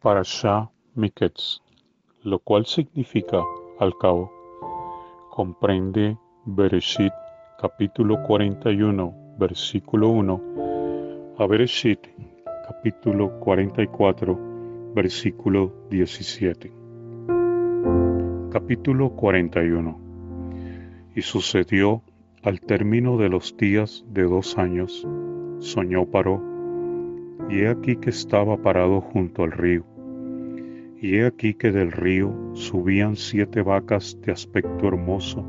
Parashá Miketz, lo cual significa al cabo. Comprende Bereshit capítulo 41, versículo 1 a Bereshit capítulo 44, versículo 17. Capítulo 41. Y sucedió al término de los días de dos años, soñó Paró y he aquí que estaba parado junto al río. Y he aquí que del río subían siete vacas de aspecto hermoso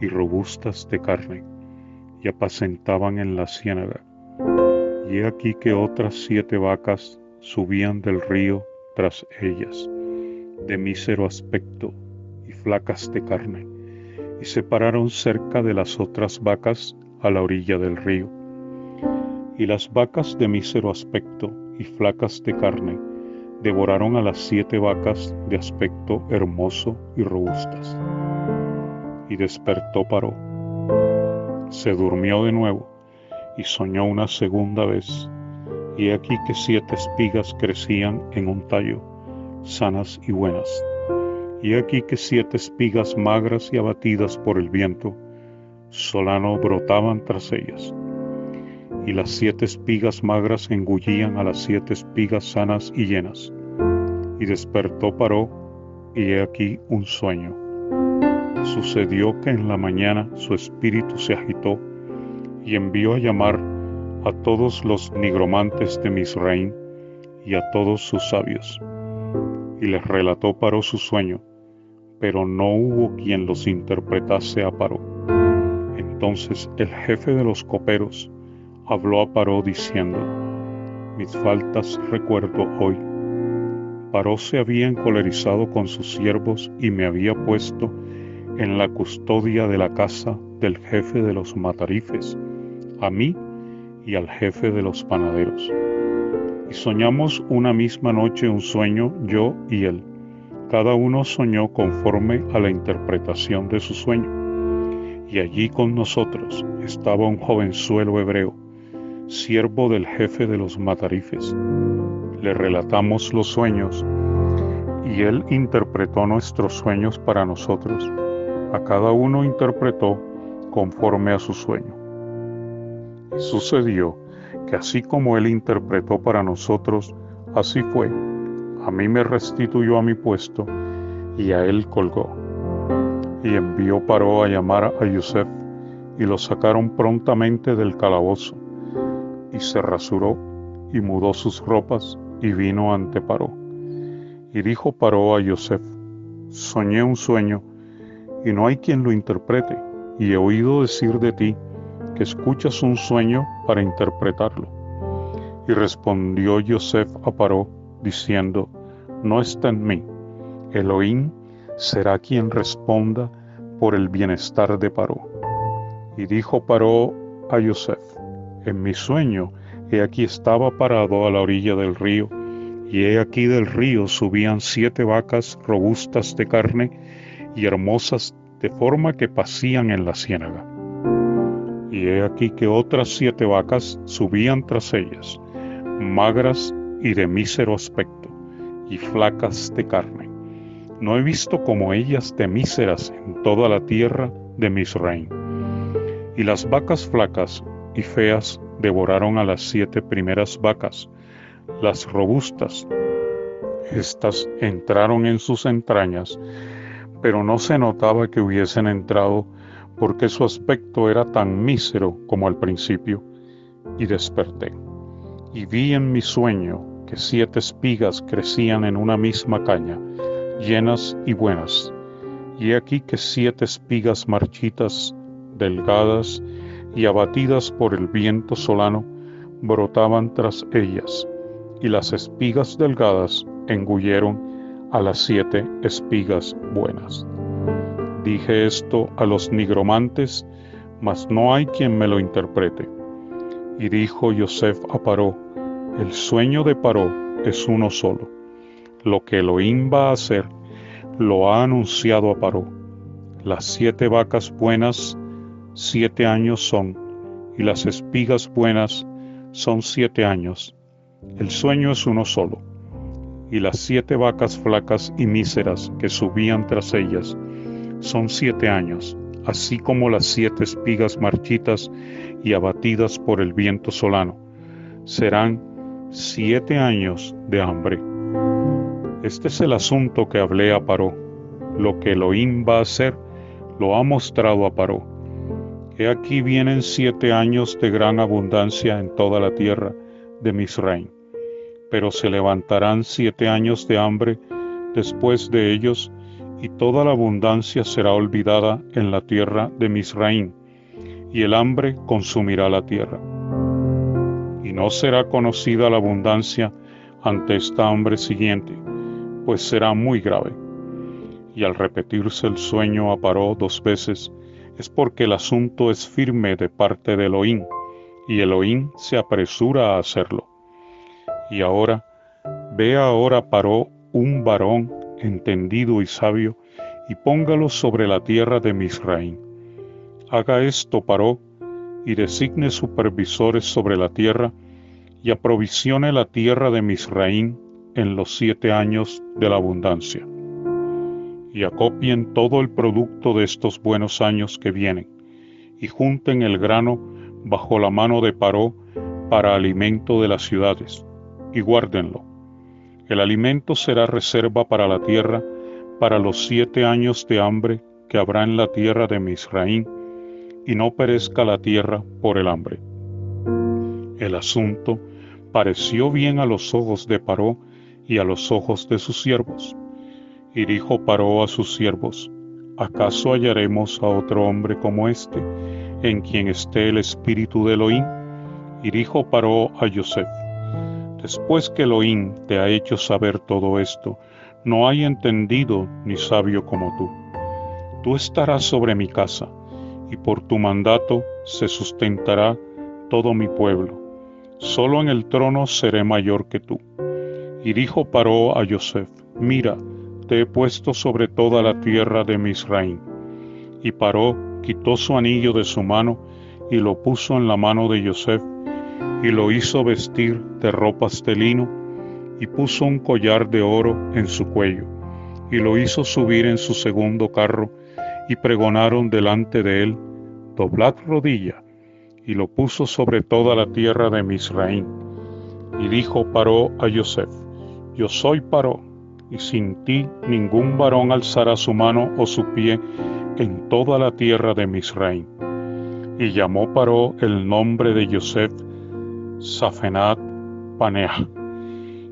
y robustas de carne, y apacentaban en la ciénaga. Y he aquí que otras siete vacas subían del río tras ellas, de mísero aspecto y flacas de carne, y se pararon cerca de las otras vacas a la orilla del río y las vacas de mísero aspecto y flacas de carne devoraron a las siete vacas de aspecto hermoso y robustas. Y despertó Paró. Se durmió de nuevo y soñó una segunda vez. Y aquí que siete espigas crecían en un tallo, sanas y buenas. Y aquí que siete espigas magras y abatidas por el viento, solano brotaban tras ellas y las siete espigas magras engullían a las siete espigas sanas y llenas. Y despertó Paró, y he aquí un sueño. Sucedió que en la mañana su espíritu se agitó y envió a llamar a todos los nigromantes de Misraín y a todos sus sabios. Y les relató Paró su sueño, pero no hubo quien los interpretase a Paró. Entonces el jefe de los coperos, habló a Paró diciendo, mis faltas recuerdo hoy. Paró se había encolerizado con sus siervos y me había puesto en la custodia de la casa del jefe de los matarifes, a mí y al jefe de los panaderos. Y soñamos una misma noche un sueño yo y él. Cada uno soñó conforme a la interpretación de su sueño. Y allí con nosotros estaba un jovenzuelo hebreo siervo del jefe de los matarifes. Le relatamos los sueños y él interpretó nuestros sueños para nosotros. A cada uno interpretó conforme a su sueño. Y sucedió que así como él interpretó para nosotros, así fue. A mí me restituyó a mi puesto y a él colgó. Y envió Paró a llamar a Yosef y lo sacaron prontamente del calabozo y se rasuró y mudó sus ropas y vino ante Paró. Y dijo Paró a Yosef, soñé un sueño y no hay quien lo interprete, y he oído decir de ti que escuchas un sueño para interpretarlo. Y respondió Yosef a Paró, diciendo, no está en mí, Elohim será quien responda por el bienestar de Paró. Y dijo Paró a Yosef, en mi sueño, he aquí estaba parado a la orilla del río, y he aquí del río subían siete vacas robustas de carne y hermosas de forma que pasían en la ciénaga. Y he aquí que otras siete vacas subían tras ellas, magras y de mísero aspecto, y flacas de carne. No he visto como ellas de míseras en toda la tierra de Misraim. Y las vacas flacas y feas devoraron a las siete primeras vacas, las robustas. Estas entraron en sus entrañas, pero no se notaba que hubiesen entrado porque su aspecto era tan mísero como al principio, y desperté. Y vi en mi sueño que siete espigas crecían en una misma caña, llenas y buenas, y aquí que siete espigas marchitas, delgadas y abatidas por el viento solano, brotaban tras ellas, y las espigas delgadas engulleron a las siete espigas buenas. Dije esto a los nigromantes, mas no hay quien me lo interprete. Y dijo Yosef a Paró, el sueño de Paró es uno solo. Lo que Elohim va a hacer, lo ha anunciado a Paró. Las siete vacas buenas siete años son, y las espigas buenas son siete años. El sueño es uno solo. y las siete vacas flacas y míseras que subían tras ellas son siete años, así como las siete espigas marchitas y abatidas por el viento solano. Serán siete años de hambre. Este es el asunto que hablé a Paró. Lo que Elohim va a hacer, lo ha mostrado a Paró. He aquí vienen siete años de gran abundancia en toda la tierra de Misraim pero se levantarán siete años de hambre después de ellos, y toda la abundancia será olvidada en la tierra de Misraín, y el hambre consumirá la tierra. Y no será conocida la abundancia ante esta hambre siguiente, pues será muy grave. Y al repetirse el sueño aparó dos veces, es porque el asunto es firme de parte de Elohim, y Elohim se apresura a hacerlo. Y ahora, ve ahora paró un varón entendido y sabio, y póngalo sobre la tierra de Misraín. Haga esto paró, y designe supervisores sobre la tierra, y aprovisione la tierra de Misraín en los siete años de la abundancia. Y acopien todo el producto de estos buenos años que vienen, y junten el grano bajo la mano de Paró para alimento de las ciudades y guárdenlo. El alimento será reserva para la tierra para los siete años de hambre que habrá en la tierra de Misraín, y no perezca la tierra por el hambre. El asunto pareció bien a los ojos de Paró y a los ojos de sus siervos. Y dijo Paró a sus siervos, ¿acaso hallaremos a otro hombre como este, en quien esté el espíritu de Elohim? Y dijo Paró a Yosef, Después que Elohim te ha hecho saber todo esto, no hay entendido ni sabio como tú. Tú estarás sobre mi casa, y por tu mandato se sustentará todo mi pueblo. Solo en el trono seré mayor que tú. Y dijo Paró a Yosef, mira, te he puesto sobre toda la tierra de Misraim. Y Paró quitó su anillo de su mano y lo puso en la mano de Yosef y lo hizo vestir de ropas de lino y puso un collar de oro en su cuello y lo hizo subir en su segundo carro y pregonaron delante de él, doblad rodilla y lo puso sobre toda la tierra de Misraín. Y dijo Paró a Yosef, yo soy Paró, y sin ti ningún varón alzará su mano o su pie en toda la tierra de Misraín. Y llamó Paró el nombre de Yosef Safenat Paneah,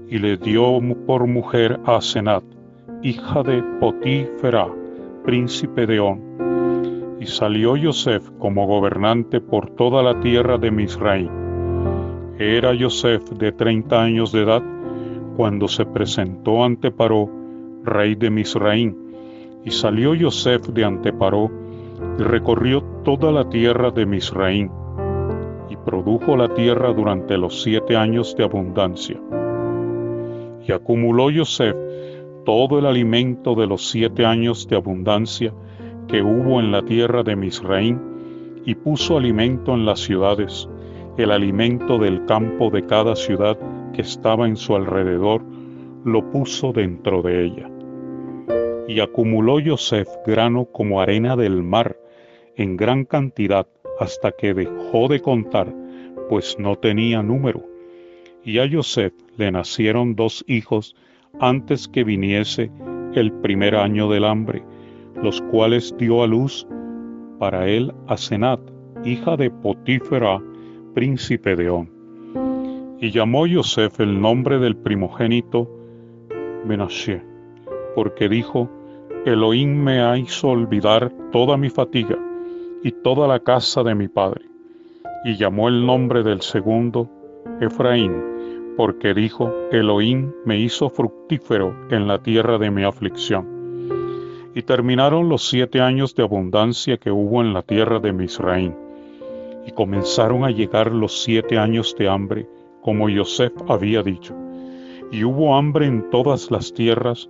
y le dio por mujer a Senat, hija de Potífera, príncipe de On. Y salió Yosef como gobernante por toda la tierra de Misraim. Era Yosef de treinta años de edad cuando se presentó ante Paró, rey de Misraim, y salió Yosef de ante Paró y recorrió toda la tierra de Misraim produjo la tierra durante los siete años de abundancia. Y acumuló Yosef todo el alimento de los siete años de abundancia que hubo en la tierra de Misraín, y puso alimento en las ciudades, el alimento del campo de cada ciudad que estaba en su alrededor, lo puso dentro de ella. Y acumuló Yosef grano como arena del mar, en gran cantidad, hasta que dejó de contar, pues no tenía número. Y a Joseph le nacieron dos hijos antes que viniese el primer año del hambre, los cuales dio a luz para él a Senat, hija de Potífera, príncipe de On. Y llamó Joseph el nombre del primogénito Menashe, porque dijo, Elohim me ha hizo olvidar toda mi fatiga y toda la casa de mi padre. Y llamó el nombre del segundo Efraín, porque dijo, Elohim me hizo fructífero en la tierra de mi aflicción. Y terminaron los siete años de abundancia que hubo en la tierra de Misraín. Y comenzaron a llegar los siete años de hambre, como Yosef había dicho. Y hubo hambre en todas las tierras,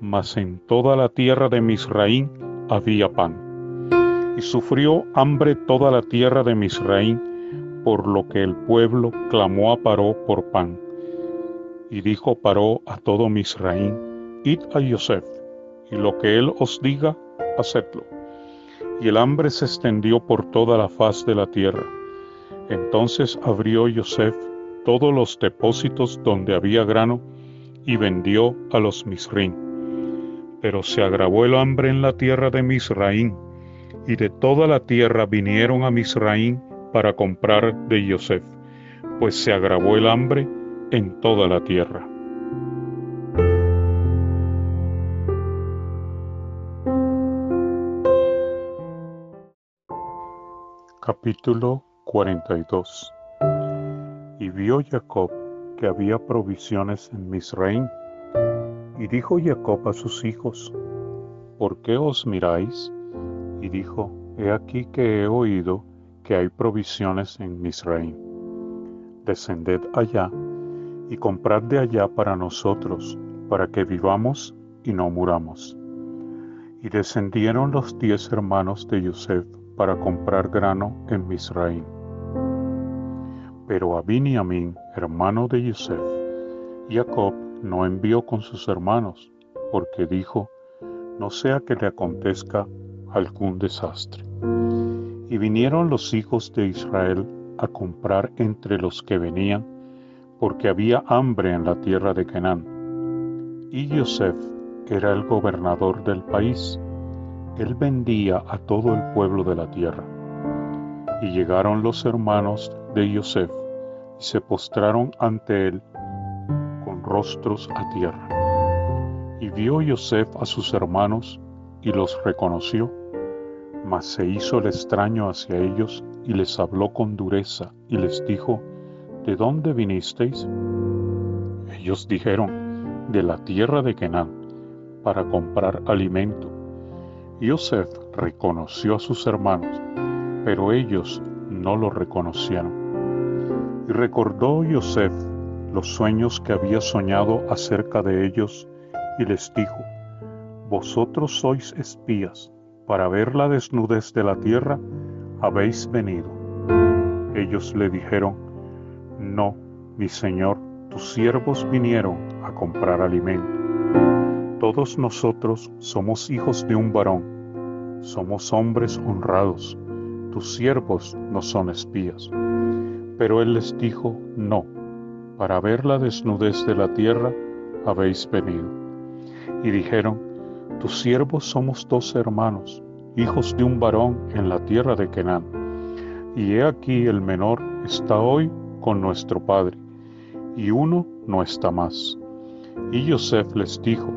mas en toda la tierra de Misraín había pan y sufrió hambre toda la tierra de Misraín, por lo que el pueblo clamó a Paró por pan. Y dijo Paró a todo Misraín, id a Yosef, y lo que él os diga, hacedlo. Y el hambre se extendió por toda la faz de la tierra. Entonces abrió Yosef todos los depósitos donde había grano y vendió a los Misraín. Pero se agravó el hambre en la tierra de Misraín, y de toda la tierra vinieron a Misraín para comprar de Yosef, pues se agravó el hambre en toda la tierra. Capítulo 42 Y vio Jacob que había provisiones en Misraín, y dijo Jacob a sus hijos, ¿por qué os miráis? Y dijo, he aquí que he oído que hay provisiones en Misraín. Descended allá y comprad de allá para nosotros, para que vivamos y no muramos. Y descendieron los diez hermanos de Yosef para comprar grano en Misraín. Pero a Biniamín, hermano de Yosef, Jacob no envió con sus hermanos, porque dijo, no sea que le acontezca algún desastre. Y vinieron los hijos de Israel a comprar entre los que venían, porque había hambre en la tierra de Canaán. Y Yosef era el gobernador del país. Él vendía a todo el pueblo de la tierra. Y llegaron los hermanos de y se postraron ante él con rostros a tierra. Y vio Yosef a sus hermanos y los reconoció, mas se hizo el extraño hacia ellos y les habló con dureza y les dijo, ¿De dónde vinisteis? Ellos dijeron, de la tierra de Kenán, para comprar alimento. Yosef reconoció a sus hermanos, pero ellos no lo reconocieron. Y recordó Yosef los sueños que había soñado acerca de ellos y les dijo, Vosotros sois espías, para ver la desnudez de la tierra habéis venido. Ellos le dijeron, no, mi Señor, tus siervos vinieron a comprar alimento. Todos nosotros somos hijos de un varón, somos hombres honrados, tus siervos no son espías. Pero él les dijo, no, para ver la desnudez de la tierra habéis venido. Y dijeron, tus siervos somos dos hermanos, hijos de un varón en la tierra de Kenán. Y he aquí el menor está hoy con nuestro Padre, y uno no está más. Y Yosef les dijo,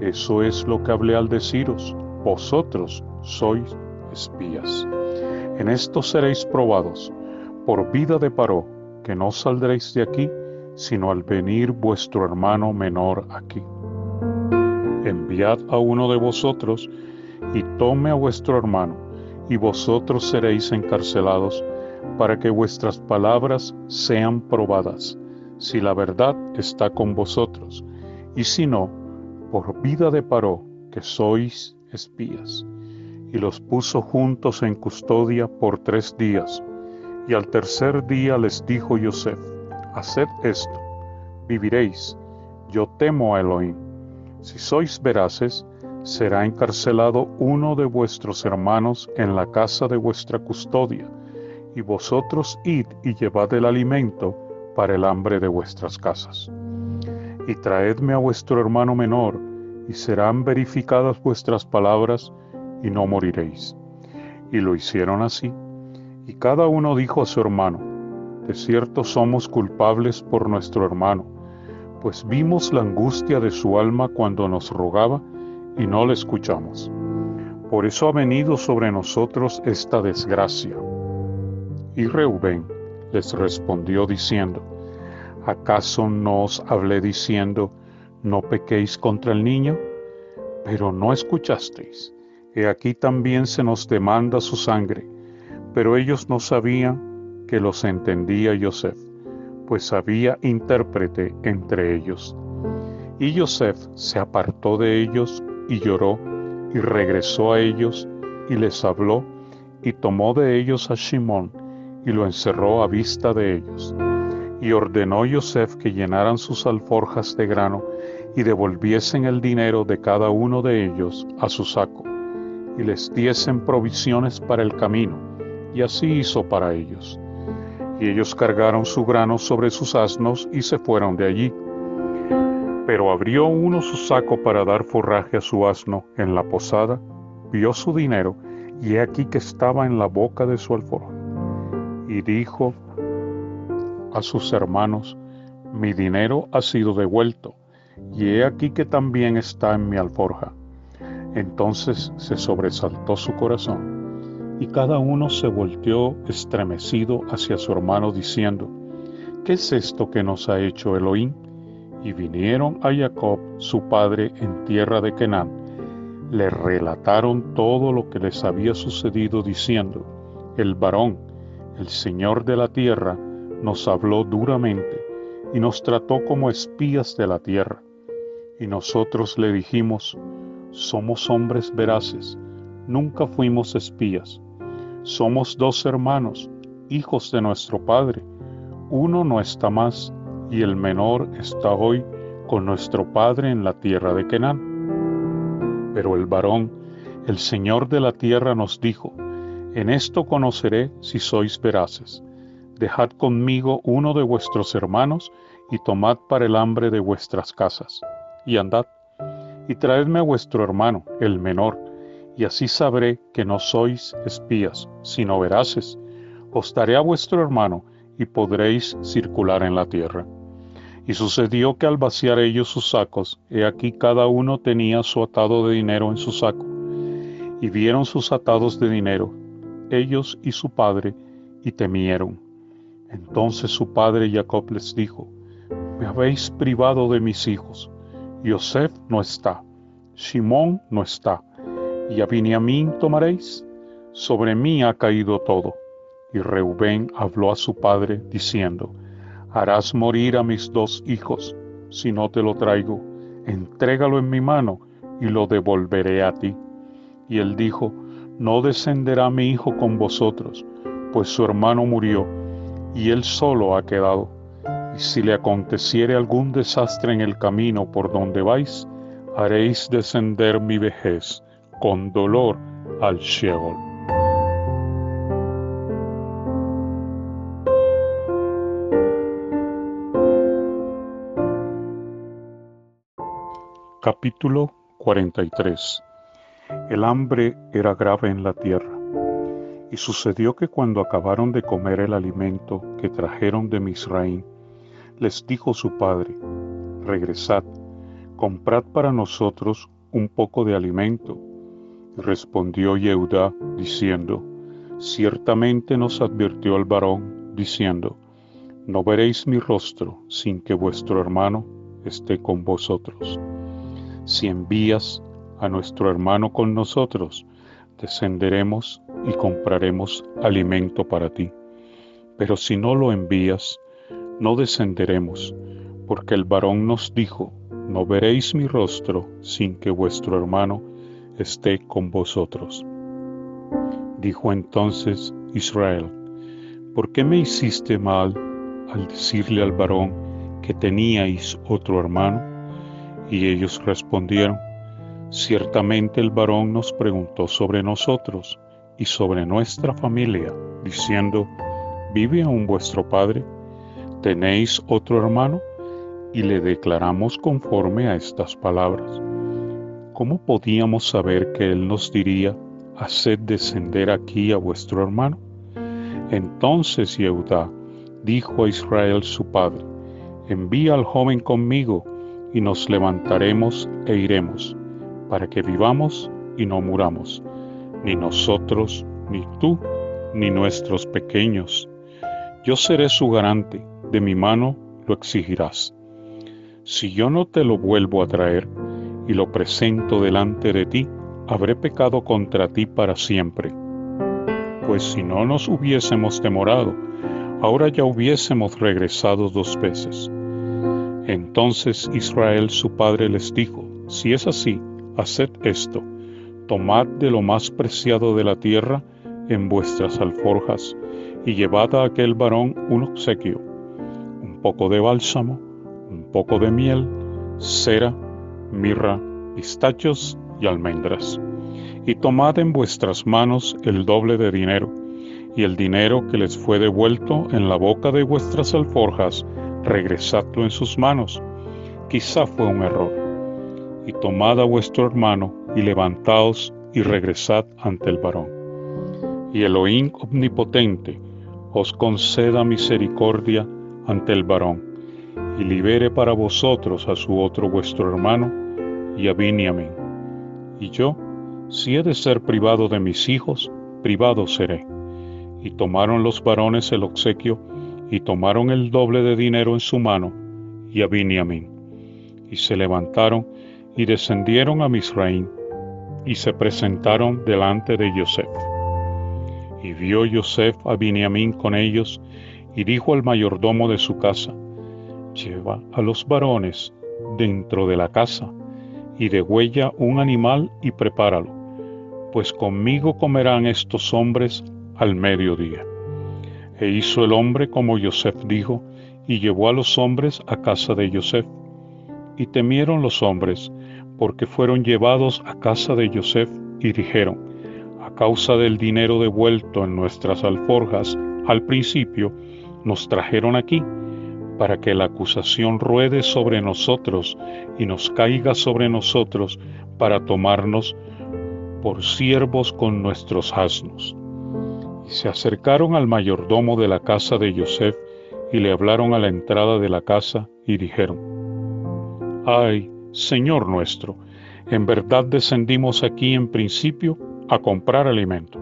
eso es lo que hablé al deciros, vosotros sois espías. En esto seréis probados, por vida de Paró, que no saldréis de aquí, sino al venir vuestro hermano menor aquí. Enviad a uno de vosotros, y tome a vuestro hermano, y vosotros seréis encarcelados, para que vuestras palabras sean probadas, si la verdad está con vosotros, y si no, por vida de Paró, que sois espías. Y los puso juntos en custodia por tres días, y al tercer día les dijo Yosef, haced esto, viviréis, yo temo a Elohim. Si sois veraces, será encarcelado uno de vuestros hermanos en la casa de vuestra custodia, y vosotros id y llevad el alimento para el hambre de vuestras casas. Y traedme a vuestro hermano menor, y serán verificadas vuestras palabras, y no moriréis. Y lo hicieron así. Y cada uno dijo a su hermano, de cierto somos culpables por nuestro hermano, pues vimos la angustia de su alma cuando nos rogaba, y no le escuchamos. Por eso ha venido sobre nosotros esta desgracia y Reubén les respondió diciendo, ¿acaso no os hablé diciendo, no pequéis contra el niño? Pero no escuchasteis. He aquí también se nos demanda su sangre. Pero ellos no sabían que los entendía Yosef, pues había intérprete entre ellos. Y Yosef se apartó de ellos y lloró, y regresó a ellos y les habló, y tomó de ellos a Shimón, y lo encerró a vista de ellos. Y ordenó Yosef que llenaran sus alforjas de grano y devolviesen el dinero de cada uno de ellos a su saco, y les diesen provisiones para el camino, y así hizo para ellos. Y ellos cargaron su grano sobre sus asnos y se fueron de allí. Pero abrió uno su saco para dar forraje a su asno en la posada, vio su dinero, y he aquí que estaba en la boca de su alforja. Y dijo a sus hermanos, mi dinero ha sido devuelto, y he aquí que también está en mi alforja. Entonces se sobresaltó su corazón, y cada uno se volteó estremecido hacia su hermano diciendo, ¿qué es esto que nos ha hecho Elohim? Y vinieron a Jacob, su padre, en tierra de Canaán. Le relataron todo lo que les había sucedido, diciendo, el varón, el Señor de la tierra, nos habló duramente y nos trató como espías de la tierra. Y nosotros le dijimos, somos hombres veraces, nunca fuimos espías. Somos dos hermanos, hijos de nuestro Padre. Uno no está más y el menor está hoy con nuestro Padre en la tierra de Kenán. Pero el varón, el Señor de la tierra, nos dijo, en esto conoceré si sois veraces dejad conmigo uno de vuestros hermanos y tomad para el hambre de vuestras casas. Y andad, y traedme a vuestro hermano, el menor, y así sabré que no sois espías, sino veraces. Os daré a vuestro hermano, y podréis circular en la tierra. Y sucedió que al vaciar ellos sus sacos, he aquí cada uno tenía su atado de dinero en su saco. Y vieron sus atados de dinero, ellos y su padre, y temieron. Entonces su padre Jacob les dijo, me habéis privado de mis hijos. Yosef no está, Simón no está, y a Beniamín tomaréis. Sobre mí ha caído todo. Y Reubén habló a su padre, diciendo, harás morir a mis dos hijos, si no te lo traigo, entrégalo en mi mano, y lo devolveré a ti. Y él dijo, no descenderá mi hijo con vosotros, pues su hermano murió y él solo ha quedado. Y si le aconteciere algún desastre en el camino por donde vais, haréis descender mi vejez con dolor al Sheol. Capítulo 43 El hambre era grave en la tierra y sucedió que cuando acabaron de comer el alimento que trajeron de Misraín, les dijo su padre, regresad, comprad para nosotros un poco de alimento. Respondió Yehudá diciendo, ciertamente nos advirtió el varón, diciendo, no veréis mi rostro sin que vuestro hermano esté con vosotros. Si envías a nuestro hermano con nosotros, descenderemos y compraremos alimento para ti. Pero si no lo envías, no descenderemos, porque el varón nos dijo, no veréis mi rostro sin que vuestro hermano esté con vosotros. Dijo entonces Israel, ¿por qué me hiciste mal al decirle al varón que teníais otro hermano? Y ellos respondieron, Ciertamente el varón nos preguntó sobre nosotros y sobre nuestra familia, diciendo, ¿vive aún vuestro padre? ¿Tenéis otro hermano? Y le declaramos conforme a estas palabras. ¿Cómo podíamos saber que él nos diría, haced descender aquí a vuestro hermano? Entonces Yehudá dijo a Israel su padre, envía al joven conmigo y nos levantaremos e iremos para que vivamos y no muramos, ni nosotros, ni tú, ni nuestros pequeños. Yo seré su garante, de mi mano lo exigirás. Si yo no te lo vuelvo a traer y lo presento delante de ti, habré pecado contra ti para siempre. Pues si no nos hubiésemos demorado, ahora ya hubiésemos regresado dos veces. Entonces Israel su padre les dijo, si es así, haced esto, tomad de lo más preciado de la tierra en vuestras alforjas, y llevad a aquel varón un obsequio, un poco de bálsamo, un poco de miel, cera, mirra, pistachos y almendras. Y tomad en vuestras manos el doble de dinero, y el dinero que les fue devuelto en la boca de vuestras alforjas, regresadlo en sus manos. Quizá fue un error. Y tomad a vuestro hermano y levantaos y regresad ante el varón. Y Elohim omnipotente os conceda misericordia ante el varón, y libere para vosotros a su otro vuestro hermano, y a Biniamín. Y yo, si he de ser privado de mis hijos, privado seré. Y tomaron los varones el obsequio, y tomaron el doble de dinero en su mano, y a Biniamín. Y se levantaron y descendieron a Misraín, y se presentaron delante de Yosef. Y vio Yosef a Biniamín con ellos, y dijo al mayordomo de su casa, Lleva a los varones dentro de la casa, y degüella un animal y prepáralo, pues conmigo comerán estos hombres al mediodía. E hizo el hombre como Yosef dijo, y llevó a los hombres a casa de Yosef. Y temieron los hombres, porque fueron llevados a casa de Yosef, y dijeron, a causa del dinero devuelto en nuestras alforjas al principio, nos trajeron aquí, para que la acusación ruede sobre nosotros y nos caiga sobre nosotros para tomarnos por siervos con nuestros asnos. Y se acercaron al mayordomo de la casa de Yosef y le hablaron a la entrada de la casa y dijeron, Ay, Señor nuestro, en verdad descendimos aquí en principio a comprar alimento.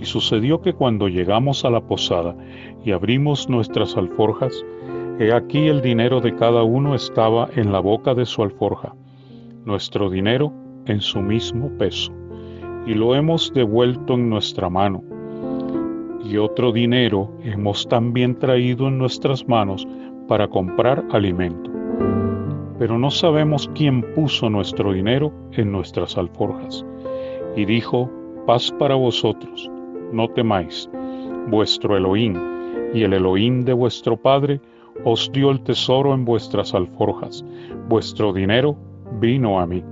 Y sucedió que cuando llegamos a la posada y abrimos nuestras alforjas, he aquí el dinero de cada uno estaba en la boca de su alforja, nuestro dinero en su mismo peso, y lo hemos devuelto en nuestra mano. Y otro dinero hemos también traído en nuestras manos para comprar alimento. Pero no sabemos quién puso nuestro dinero en nuestras alforjas. Y dijo, paz para vosotros, no temáis, vuestro Elohim y el Elohim de vuestro Padre os dio el tesoro en vuestras alforjas, vuestro dinero vino a mí.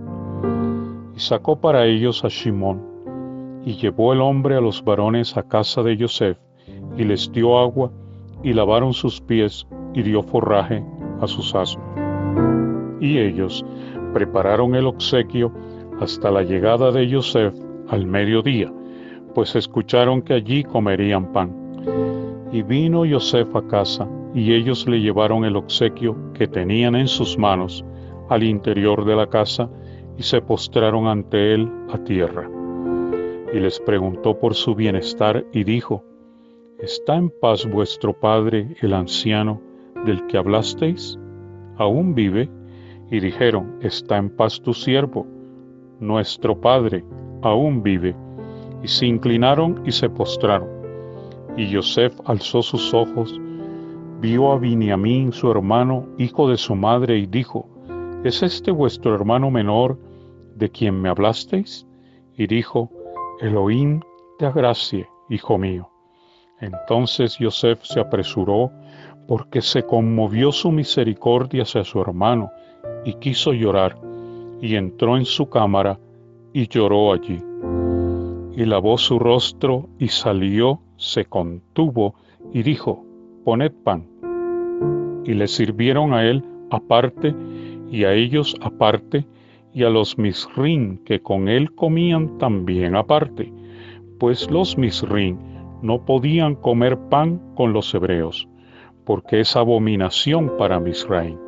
Y sacó para ellos a Shimón, y llevó el hombre a los varones a casa de Yosef, y les dio agua, y lavaron sus pies, y dio forraje a sus asnos. Y ellos prepararon el obsequio hasta la llegada de Yosef al mediodía, pues escucharon que allí comerían pan. Y vino Yosef a casa, y ellos le llevaron el obsequio que tenían en sus manos al interior de la casa, y se postraron ante él a tierra. Y les preguntó por su bienestar, y dijo, ¿Está en paz vuestro padre, el anciano, del que hablasteis? ¿Aún vive? Y dijeron, Está en paz tu siervo, nuestro padre, aún vive y se inclinaron y se postraron. Y Yosef alzó sus ojos, vio a Biniamín su hermano, hijo de su madre, y dijo, ¿Es este vuestro hermano menor de quien me hablasteis? Y dijo, Elohim te agracie, hijo mío. Entonces Yosef se apresuró porque se conmovió su misericordia hacia su hermano y quiso llorar, y entró en su cámara y lloró allí y lavó su rostro y salió, se contuvo y dijo, poned pan. Y le sirvieron a él aparte y a ellos aparte y a los misrín que con él comían también aparte, pues los misrín no podían comer pan con los hebreos, porque es abominación para Misraim.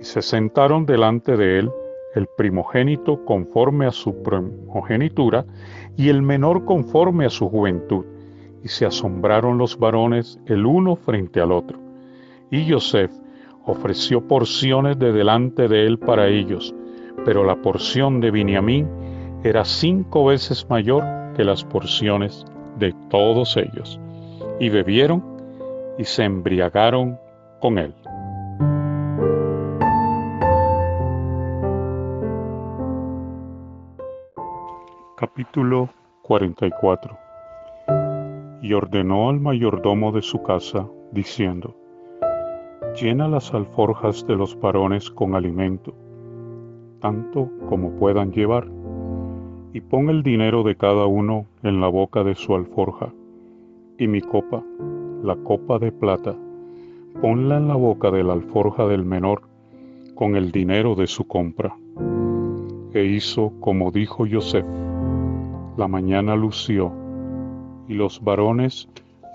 Y se sentaron delante de él el primogénito conforme a su primogenitura y el menor conforme a su juventud. Y se asombraron los varones el uno frente al otro. Y Yosef ofreció porciones de delante de él para ellos, pero la porción de Biniamín era cinco veces mayor que las porciones de todos ellos. Y bebieron y se embriagaron con él. Capítulo 44 Y ordenó al mayordomo de su casa, diciendo, Llena las alforjas de los varones con alimento, tanto como puedan llevar, y pon el dinero de cada uno en la boca de su alforja, y mi copa, la copa de plata, ponla en la boca de la alforja del menor, con el dinero de su compra. E hizo como dijo Joseph. La mañana lució, y los varones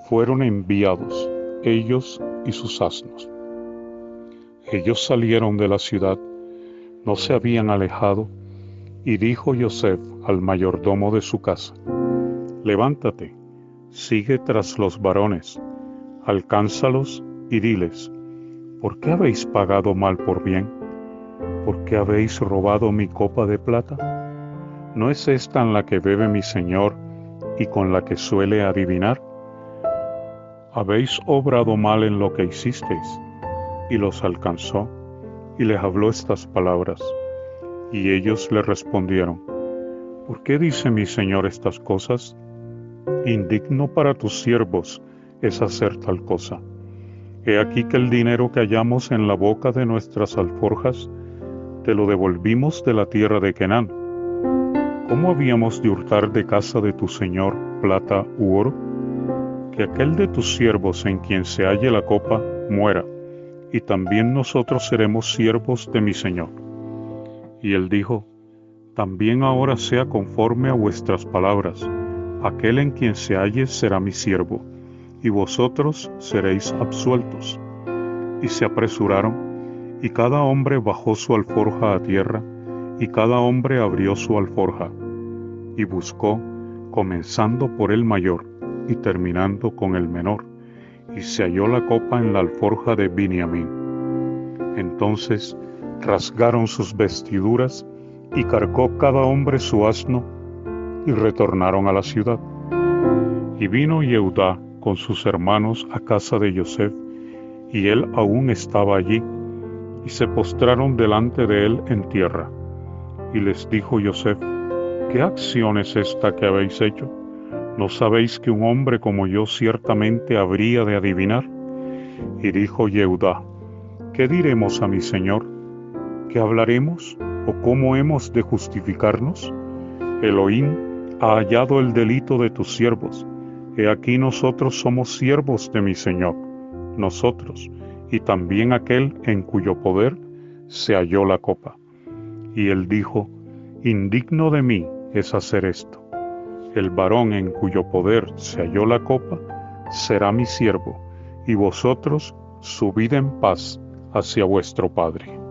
fueron enviados, ellos y sus asnos. Ellos salieron de la ciudad, no se habían alejado, y dijo Joseph al mayordomo de su casa, Levántate, sigue tras los varones, alcánzalos y diles, ¿por qué habéis pagado mal por bien? ¿Por qué habéis robado mi copa de plata? ¿No es esta en la que bebe mi Señor y con la que suele adivinar? Habéis obrado mal en lo que hicisteis. Y los alcanzó y les habló estas palabras. Y ellos le respondieron, ¿por qué dice mi Señor estas cosas? Indigno para tus siervos es hacer tal cosa. He aquí que el dinero que hallamos en la boca de nuestras alforjas, te lo devolvimos de la tierra de Kenán. ¿Cómo habíamos de hurtar de casa de tu Señor plata u oro? Que aquel de tus siervos en quien se halle la copa muera, y también nosotros seremos siervos de mi Señor. Y él dijo, También ahora sea conforme a vuestras palabras, aquel en quien se halle será mi siervo y vosotros seréis absueltos. Y se apresuraron, y cada hombre bajó su alforja a tierra, y cada hombre abrió su alforja, y buscó, comenzando por el mayor y terminando con el menor, y se halló la copa en la alforja de Biniamín. Entonces rasgaron sus vestiduras, y cargó cada hombre su asno, y retornaron a la ciudad. Y vino Yehudá con sus hermanos a casa de Joseph, y él aún estaba allí, y se postraron delante de él en tierra. Y les dijo Joseph, ¿qué acción es esta que habéis hecho? ¿No sabéis que un hombre como yo ciertamente habría de adivinar? Y dijo Yehudá, ¿qué diremos a mi señor? ¿Qué hablaremos? ¿O cómo hemos de justificarnos? Elohim ha hallado el delito de tus siervos He aquí nosotros somos siervos de mi Señor, nosotros, y también aquel en cuyo poder se halló la copa. Y él dijo, indigno de mí es hacer esto. El varón en cuyo poder se halló la copa será mi siervo, y vosotros subid en paz hacia vuestro Padre.